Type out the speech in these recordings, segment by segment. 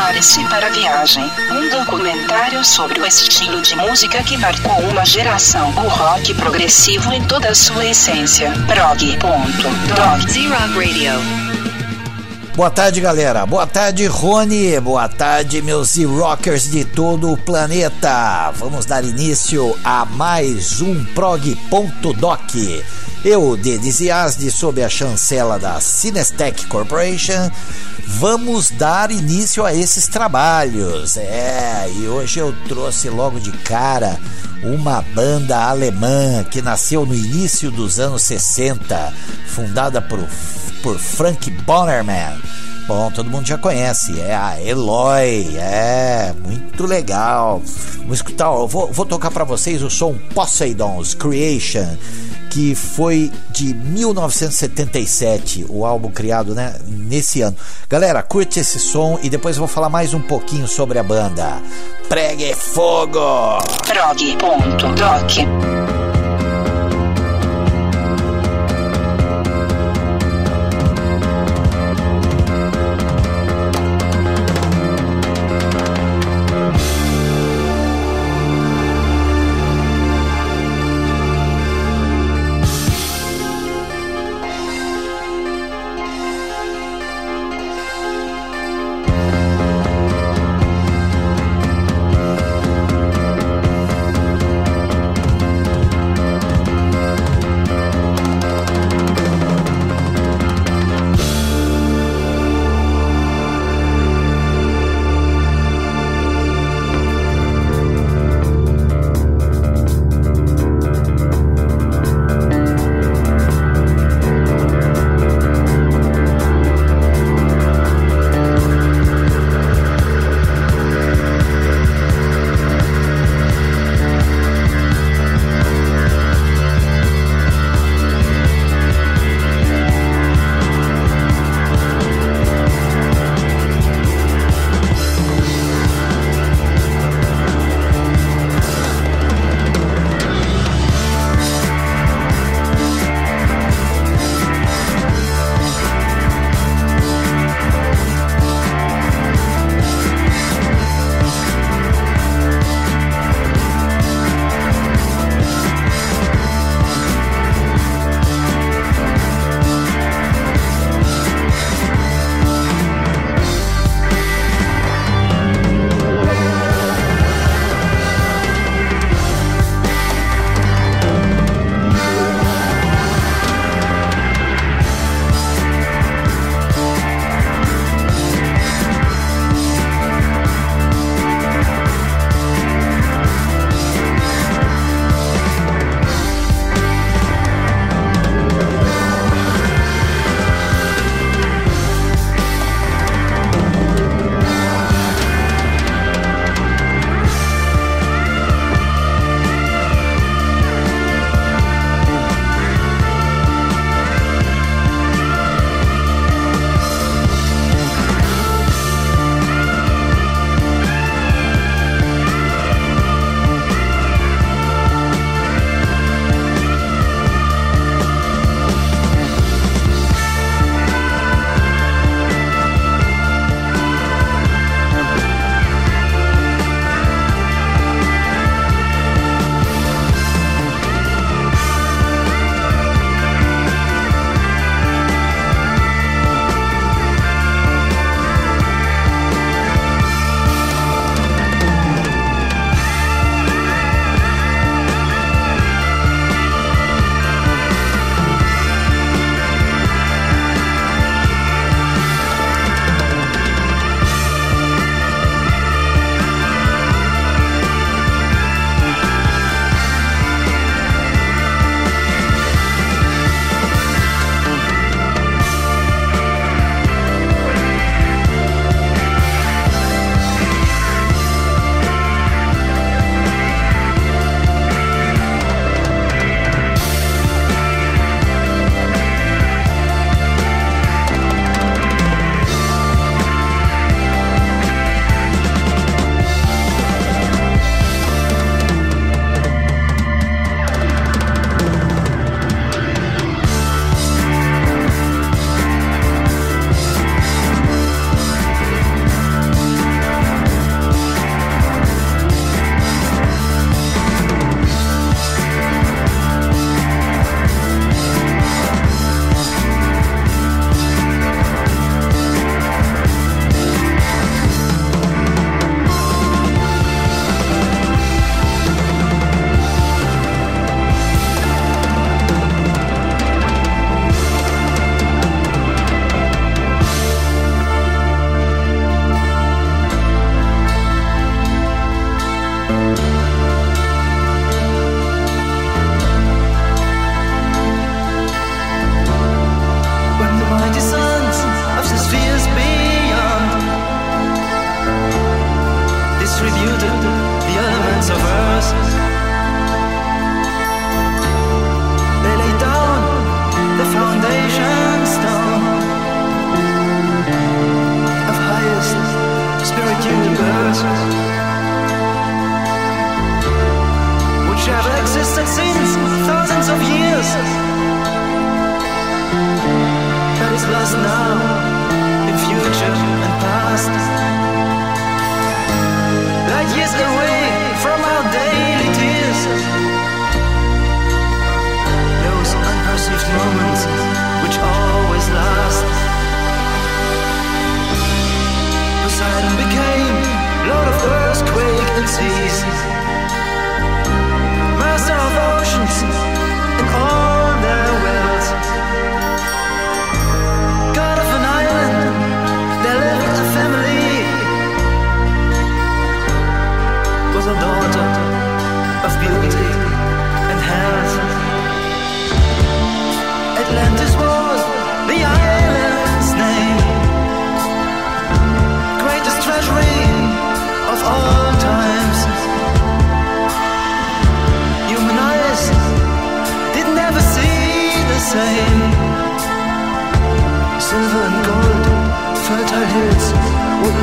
Prepare-se para a viagem. Um documentário sobre o estilo de música que marcou uma geração. O rock progressivo em toda a sua essência. Prog.dog. Z-Rock Radio. Boa tarde, galera. Boa tarde, Rony. Boa tarde, meus rockers de todo o planeta. Vamos dar início a mais um prog.doc. Eu, Denis Yazdi, sob a chancela da Cinestec Corporation, vamos dar início a esses trabalhos. É, e hoje eu trouxe logo de cara uma banda alemã que nasceu no início dos anos 60, fundada por, por Frank Bonnerman. Bom, todo mundo já conhece, é a Eloy, é muito legal. Vamos escutar, vou, vou tocar para vocês o som Poseidon's Creation que foi de 1977, o álbum criado né, nesse ano. Galera, curte esse som e depois eu vou falar mais um pouquinho sobre a banda. Pregue fogo! Prog.doc.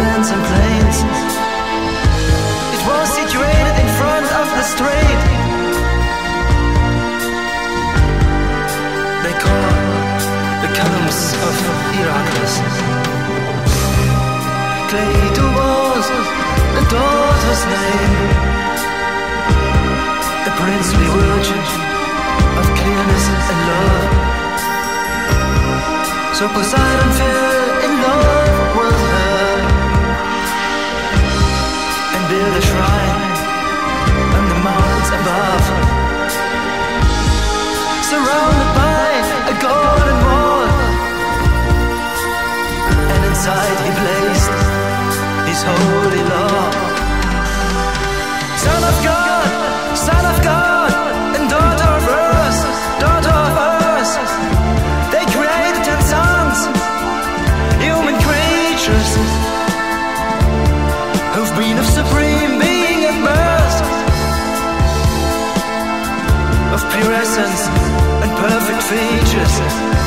and plains. It was situated in front of the strait. They call the columns of Heracles. Clay to walls, the daughter's name. The princely virgin of clearness and love. So Poseidon fell in love. build the shrine on the mountains above. Surrounded by a golden wall, and inside he placed his holy law. pure essence and perfect features.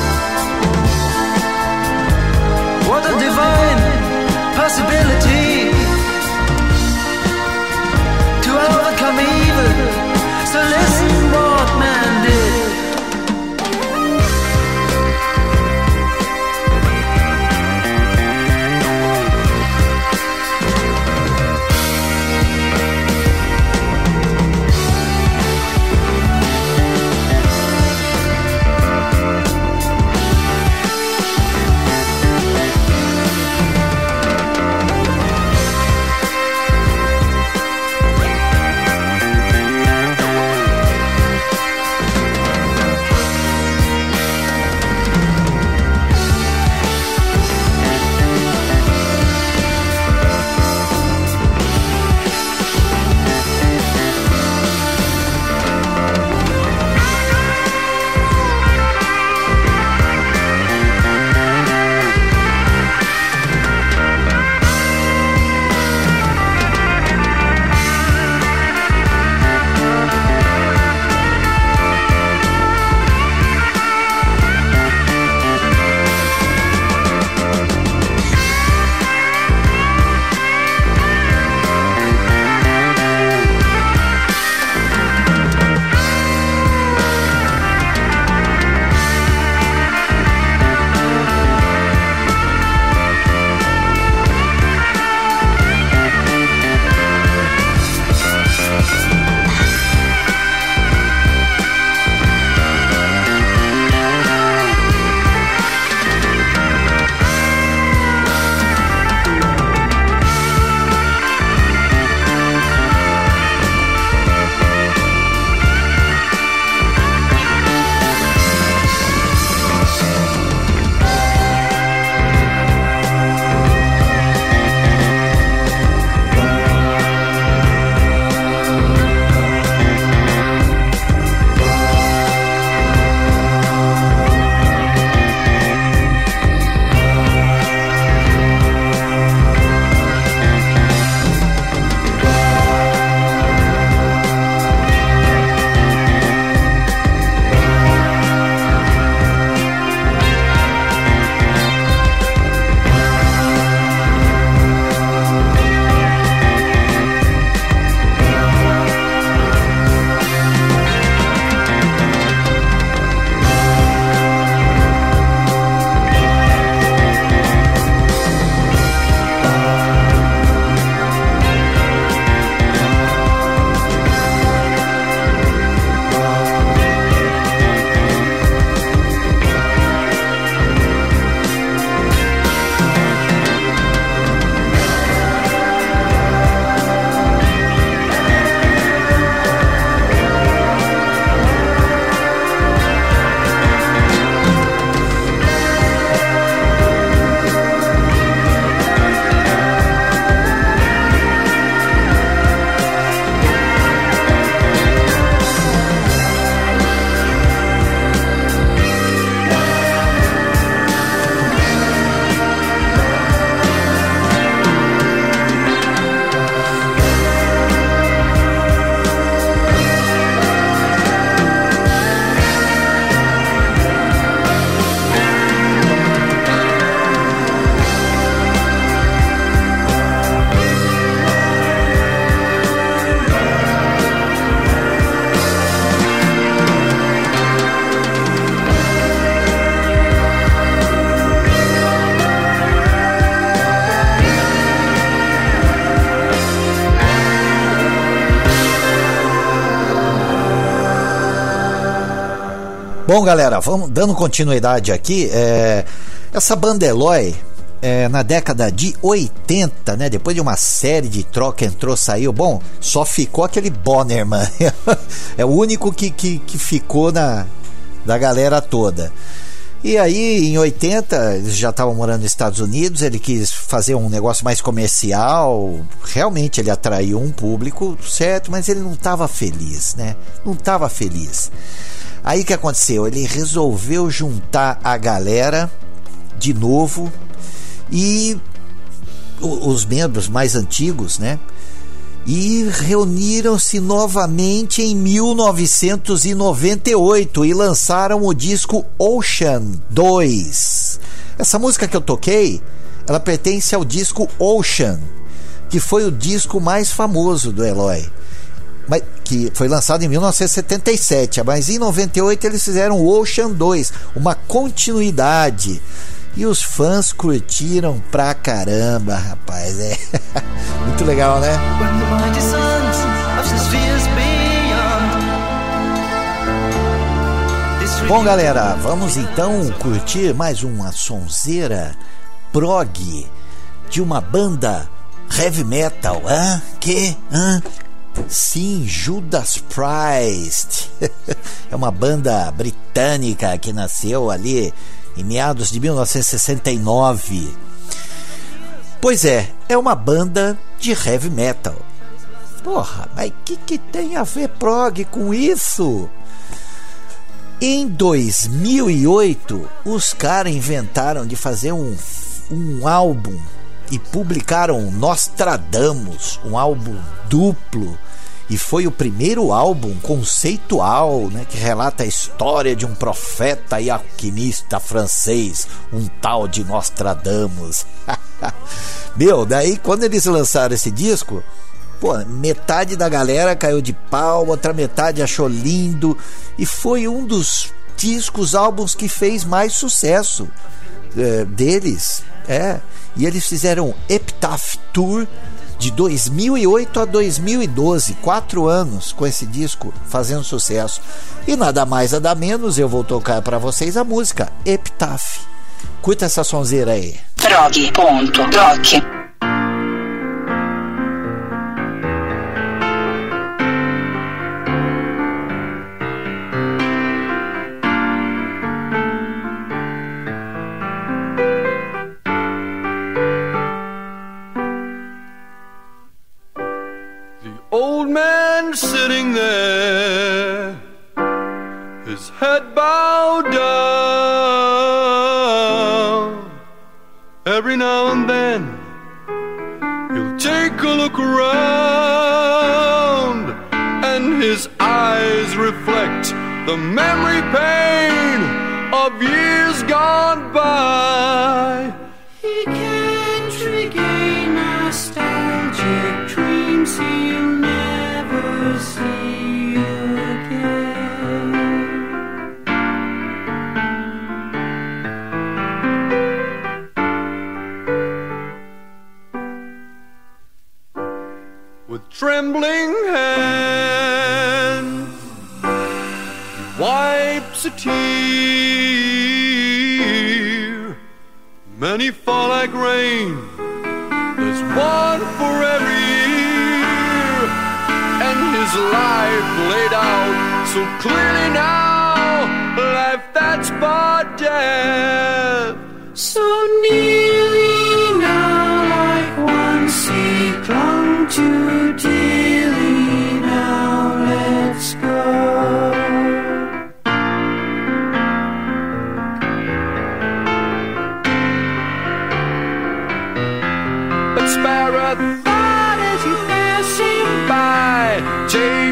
Bom, galera, vamos dando continuidade aqui. É, essa banda Eloy, é, na década de 80, né? Depois de uma série de troca, entrou, saiu. Bom, só ficou aquele Bonnerman. é o único que, que, que ficou na, da galera toda. E aí, em 80, eles já estavam morando nos Estados Unidos, ele quis fazer um negócio mais comercial. Realmente ele atraiu um público, certo, mas ele não estava feliz, né? Não estava feliz. Aí que aconteceu? Ele resolveu juntar a galera de novo e os membros mais antigos, né? E reuniram-se novamente em 1998 e lançaram o disco Ocean 2. Essa música que eu toquei, ela pertence ao disco Ocean, que foi o disco mais famoso do Eloy mas, que foi lançado em 1977, mas em 98 eles fizeram o Ocean 2, uma continuidade. E os fãs curtiram pra caramba, rapaz. É muito legal, né? Bom, galera, vamos então curtir mais uma sonzeira prog de uma banda heavy metal, hã? Que? Hã? Sim, Judas Priest. é uma banda britânica que nasceu ali em meados de 1969. Pois é, é uma banda de heavy metal. Porra, mas que, que tem a ver prog com isso? Em 2008, os caras inventaram de fazer um, um álbum e publicaram Nostradamus, um álbum duplo. E foi o primeiro álbum conceitual né, que relata a história de um profeta e alquimista francês, um tal de Nostradamus. Meu, daí quando eles lançaram esse disco, pô, metade da galera caiu de pau, outra metade achou lindo e foi um dos discos, álbuns que fez mais sucesso é, deles. É, e eles fizeram Epitaph Tour de 2008 a 2012, quatro anos com esse disco fazendo sucesso. E nada mais, nada menos, eu vou tocar para vocês a música Epitaph. Curta essa sonzeira aí.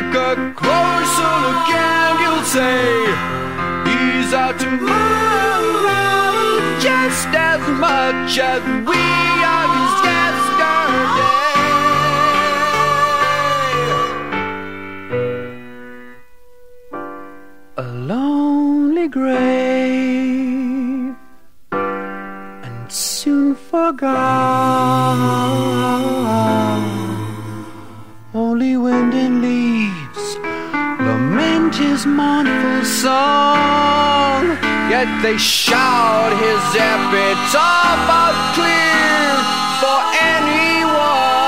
A closer look and you'll say, He's out tomorrow just as much as we are his yesterday. A lonely grave and soon forgot. Only wind and leaves his mournful song. Yet they shout his epitaph out clear for anyone.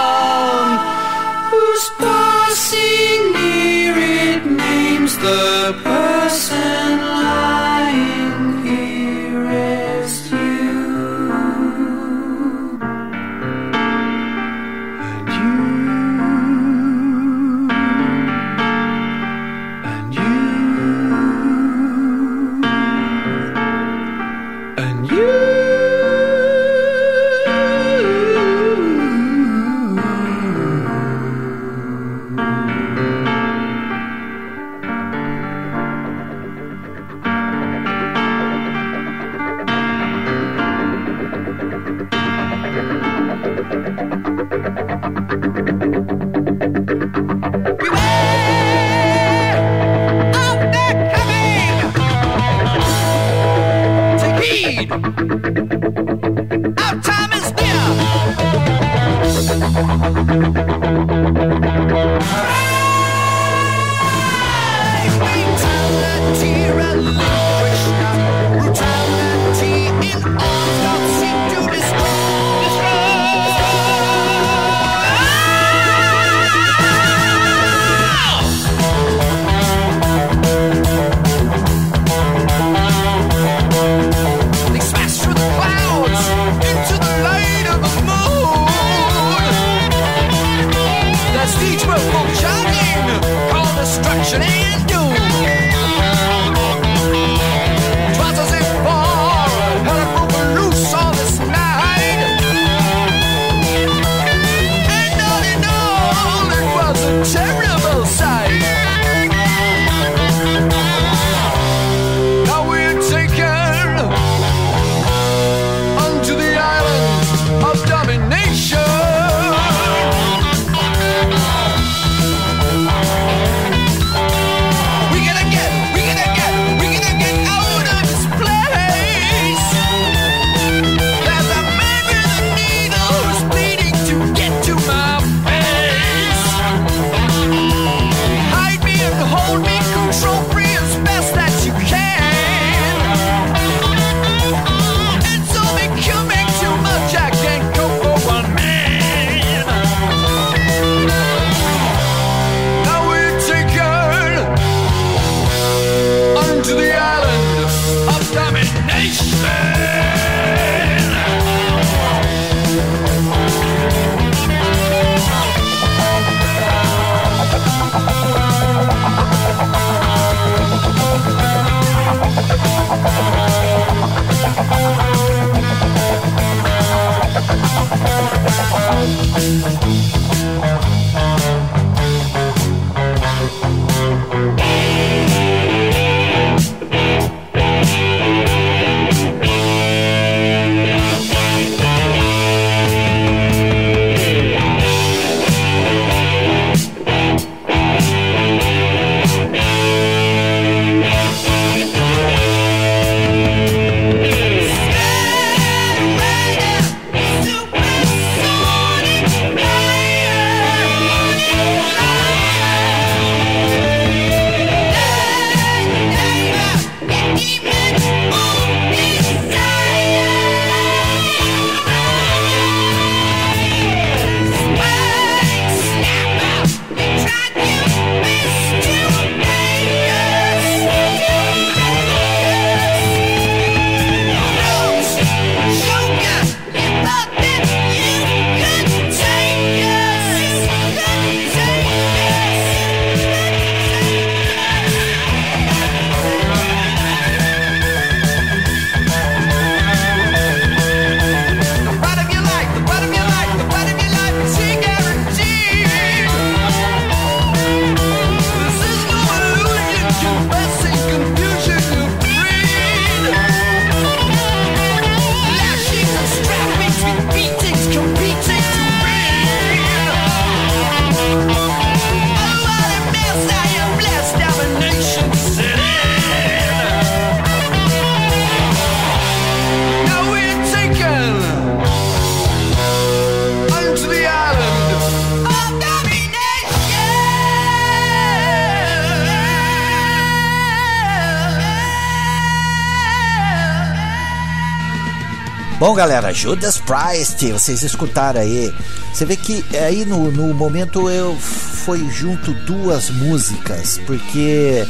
Bom, galera, Judas Priest, vocês escutaram aí. Você vê que aí no, no momento eu foi junto duas músicas, porque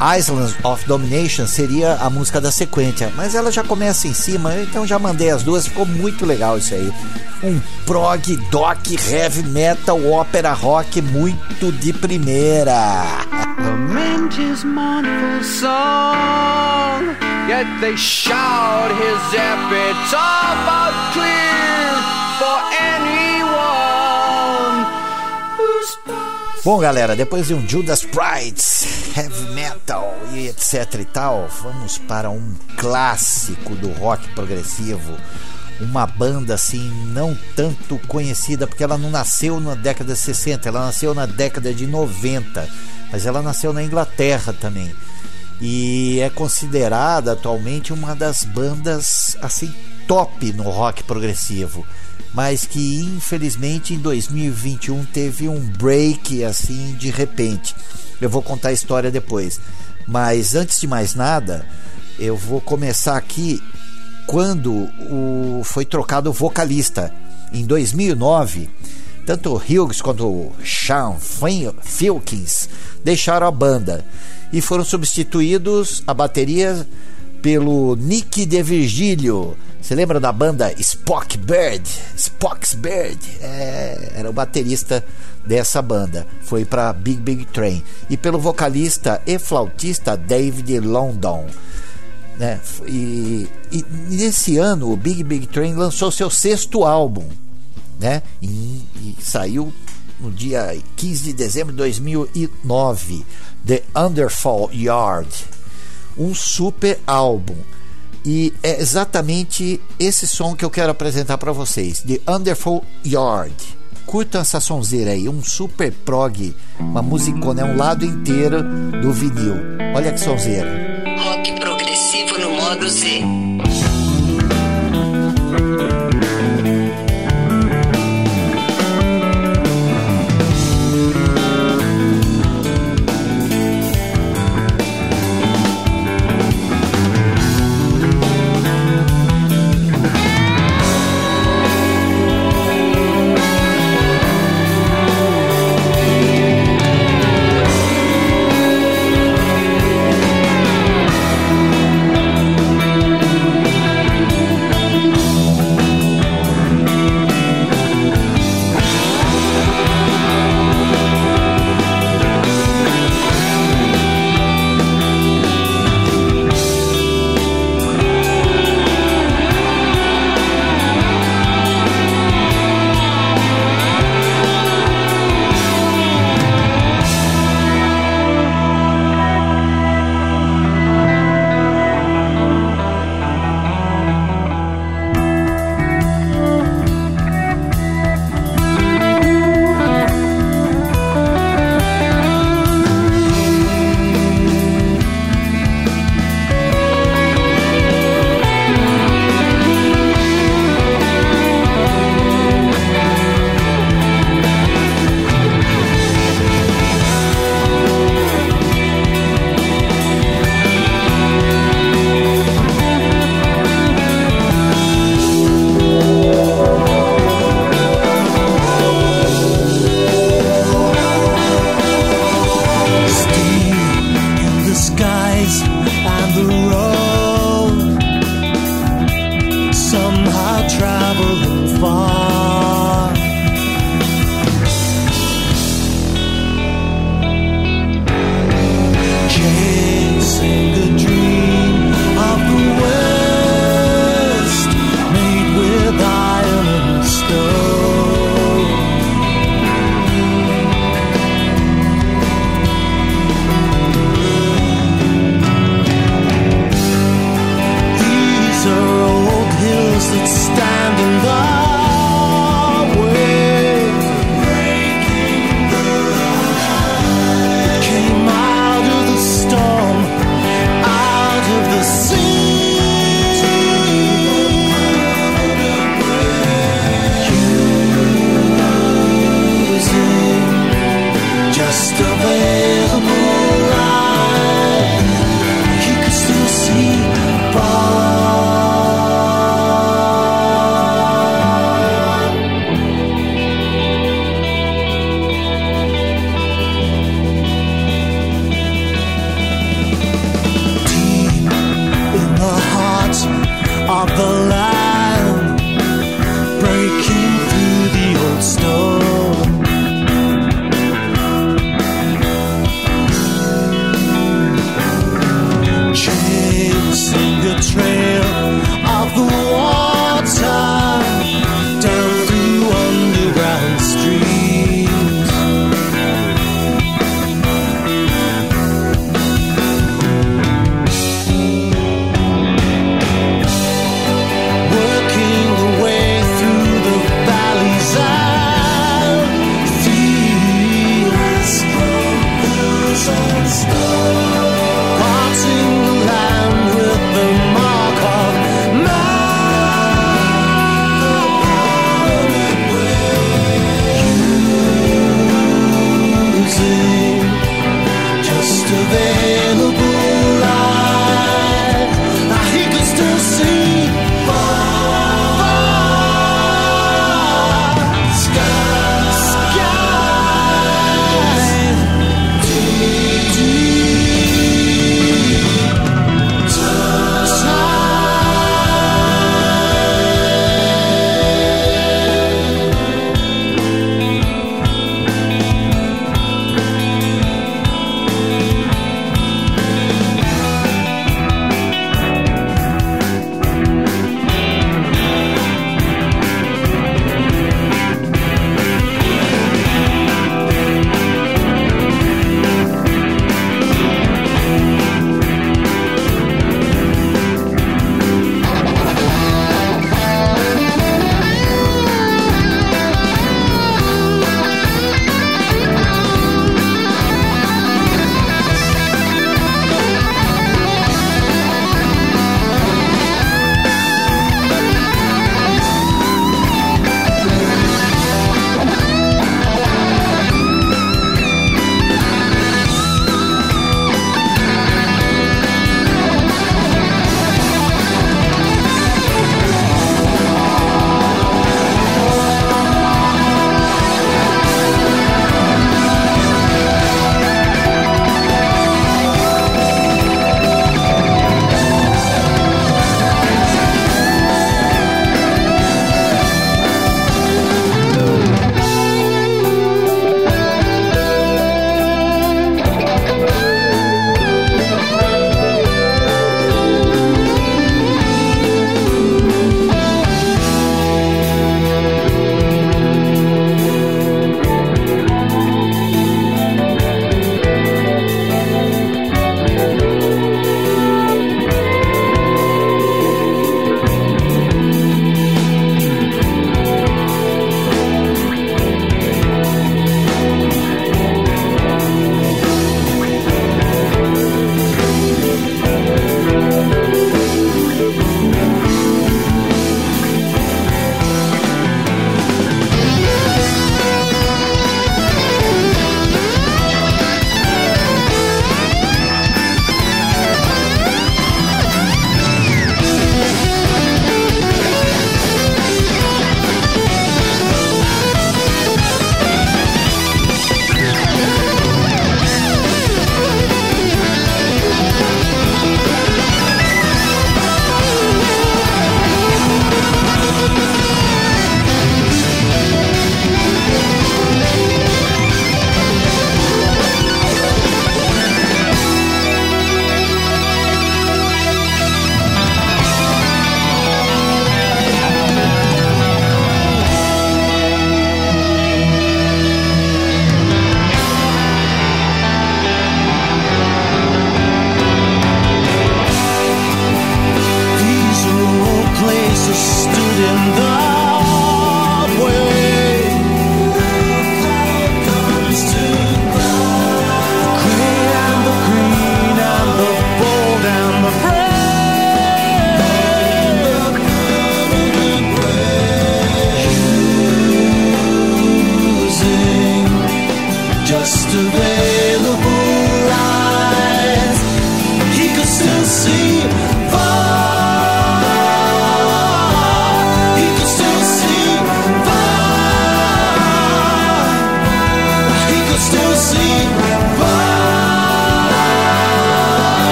Islands of Domination seria a música da sequência, mas ela já começa em cima, então já mandei as duas, ficou muito legal isso aí. Um prog, doc, heavy metal, ópera rock muito de primeira. lament his mournful song, yet they shout his epitaph out clear for anyone Bom, galera, depois de um Judas Priest, heavy metal e etc e tal, vamos para um clássico do rock progressivo. Uma banda assim não tanto conhecida porque ela não nasceu na década de 60, ela nasceu na década de 90, mas ela nasceu na Inglaterra também. E é considerada atualmente uma das bandas assim top no rock progressivo mas que infelizmente em 2021 teve um break assim de repente. Eu vou contar a história depois. Mas antes de mais nada, eu vou começar aqui quando o, foi trocado o vocalista. Em 2009, tanto o Hughes quanto o Sean Filkins deixaram a banda e foram substituídos a bateria pelo Nick De Virgílio, você lembra da banda Spock Bird? Spock's Bird é, era o baterista dessa banda. Foi para Big Big Train e pelo vocalista e flautista David London. Né? E, e nesse ano o Big Big Train lançou seu sexto álbum, né? E, e saiu no dia 15 de dezembro de 2009, The Underfall Yard, um super álbum e é exatamente esse som que eu quero apresentar para vocês, The Underful Yard. Curtam essa sonzeira aí, um super prog, uma musicona, é um lado inteiro do vinil. Olha que sonzeira. Rock progressivo no modo Z.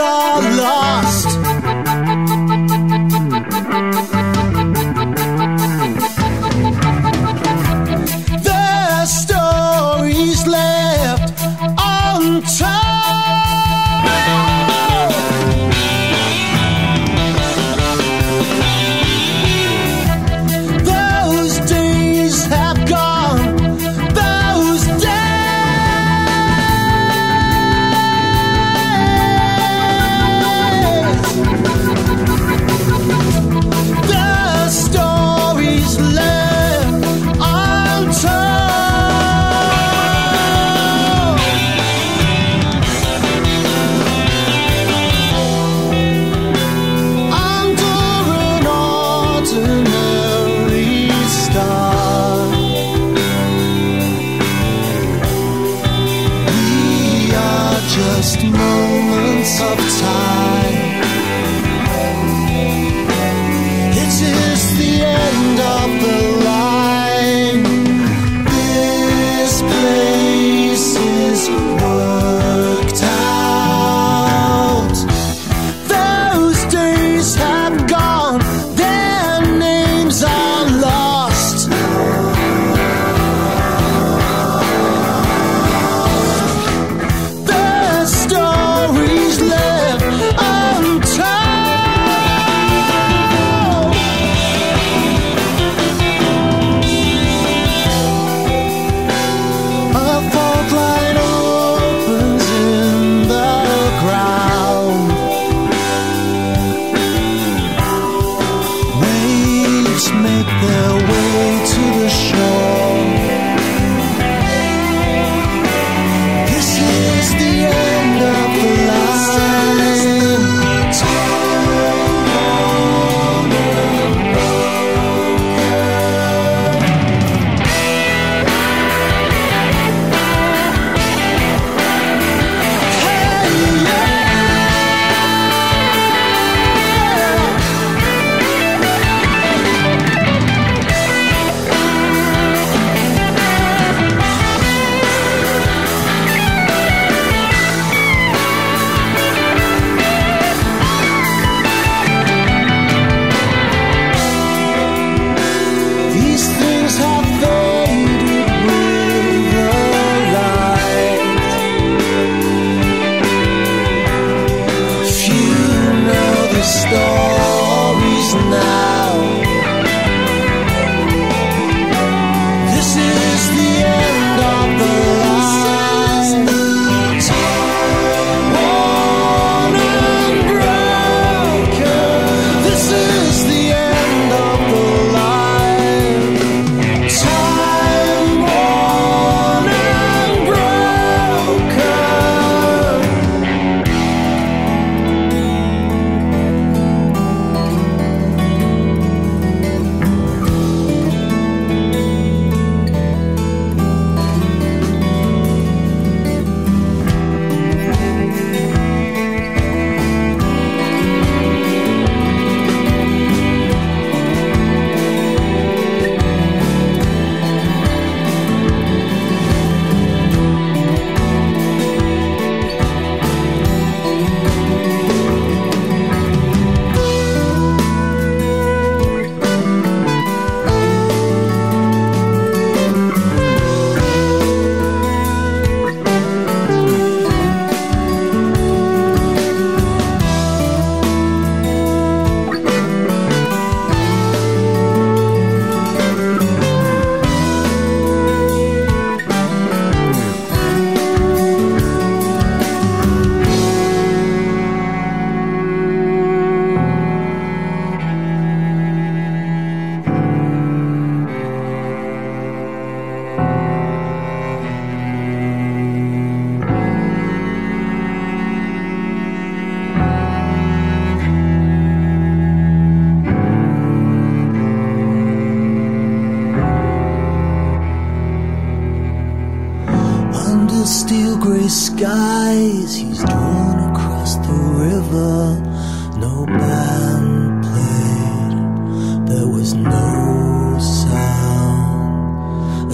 saw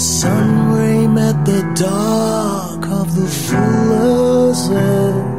sun ray met the dark of the fuller's earth.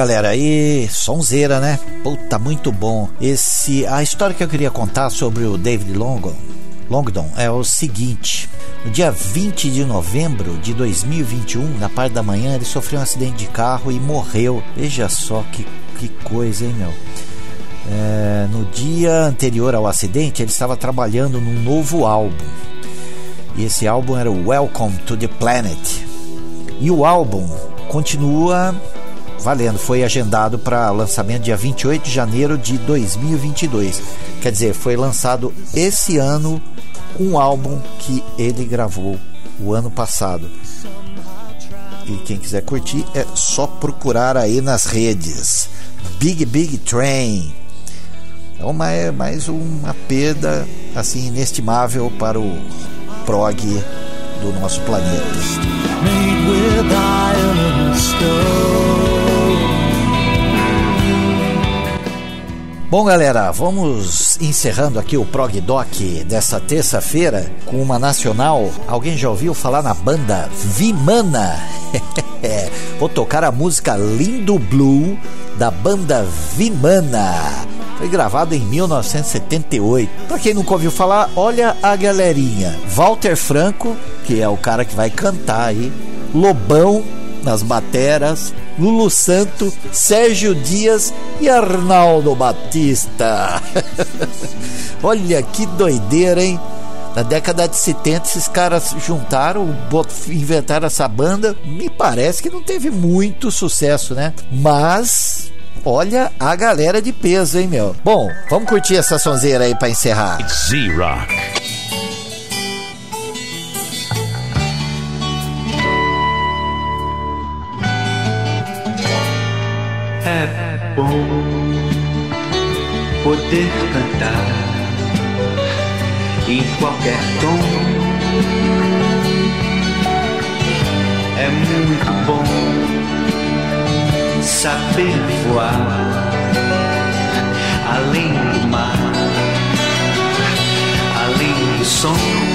Galera, aí sonzeira, né? Puta, muito bom. Esse a história que eu queria contar sobre o David Longdon, Longdon é o seguinte: no dia 20 de novembro de 2021, na parte da manhã, ele sofreu um acidente de carro e morreu. Veja só que, que coisa, hein, meu? É, no dia anterior ao acidente, ele estava trabalhando num novo álbum. E esse álbum era o Welcome to the Planet. E o álbum continua valendo, foi agendado para lançamento dia 28 de janeiro de 2022. Quer dizer, foi lançado esse ano um álbum que ele gravou o ano passado. E quem quiser curtir é só procurar aí nas redes. Big Big Train. Então, mais, mais uma perda assim inestimável para o prog do nosso planeta. Bom, galera, vamos encerrando aqui o Prog Doc dessa terça-feira com uma nacional. Alguém já ouviu falar na banda Vimana? Vou tocar a música Lindo Blue da banda Vimana. Foi gravado em 1978. Para quem nunca ouviu falar, olha a galerinha. Walter Franco, que é o cara que vai cantar aí. Lobão nas bateras, Lulu Santo, Sérgio Dias e Arnaldo Batista. Olha que doideira, hein? Na década de 70, esses caras juntaram, inventaram essa banda. Me parece que não teve muito sucesso, né? Mas. Olha a galera de peso, hein, meu? Bom, vamos curtir essa sonzeira aí pra encerrar. Z-Rock. Bom poder cantar em qualquer tom. É muito bom saber voar além do mar, além do som.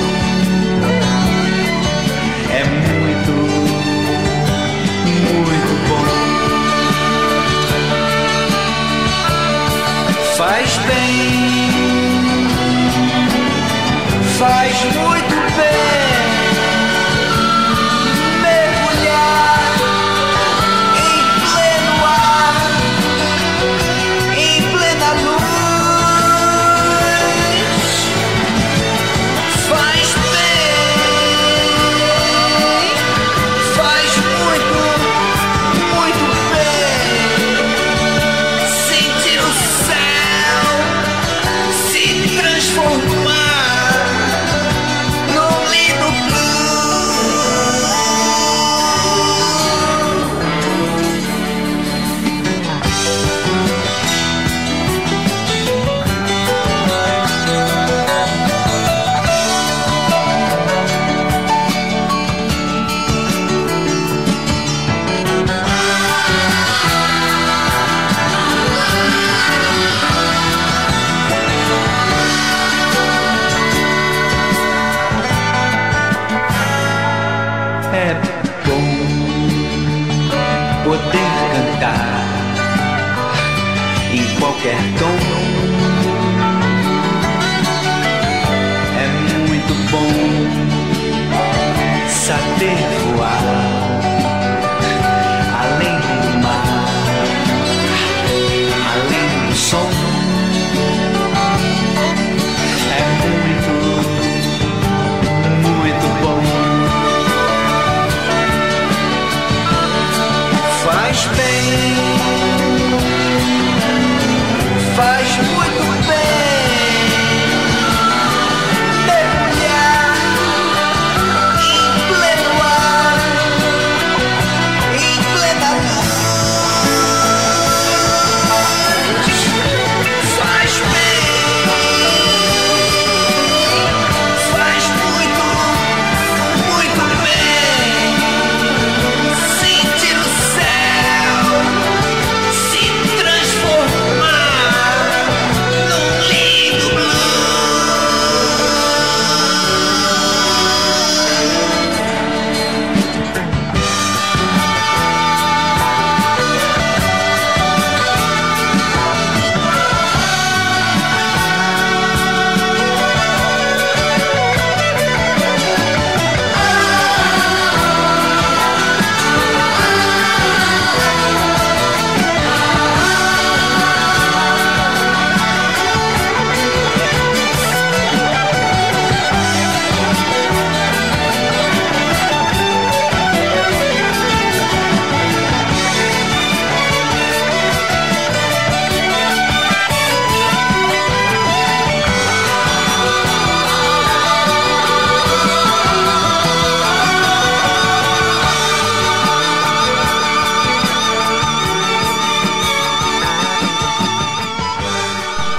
salté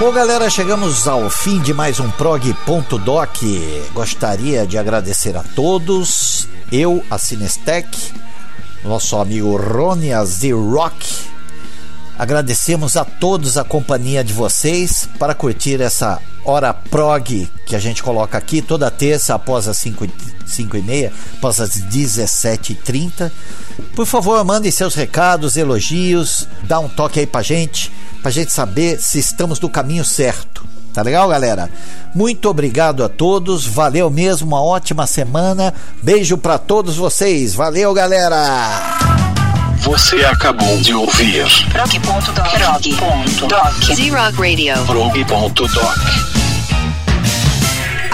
Bom, galera, chegamos ao fim de mais um prog.doc. Gostaria de agradecer a todos, eu, a Cinestec, nosso amigo Rony Z Rock. Agradecemos a todos a companhia de vocês para curtir essa hora prog que a gente coloca aqui toda terça após as 5, 5 e meia, após as 17h30. Por favor, mandem seus recados, elogios, dá um toque aí pra gente pra gente saber se estamos no caminho certo. Tá legal, galera? Muito obrigado a todos. Valeu mesmo, uma ótima semana. Beijo para todos vocês. Valeu, galera. Você acabou de ouvir Prog.doc. Z-Rock Radio. prog.doc.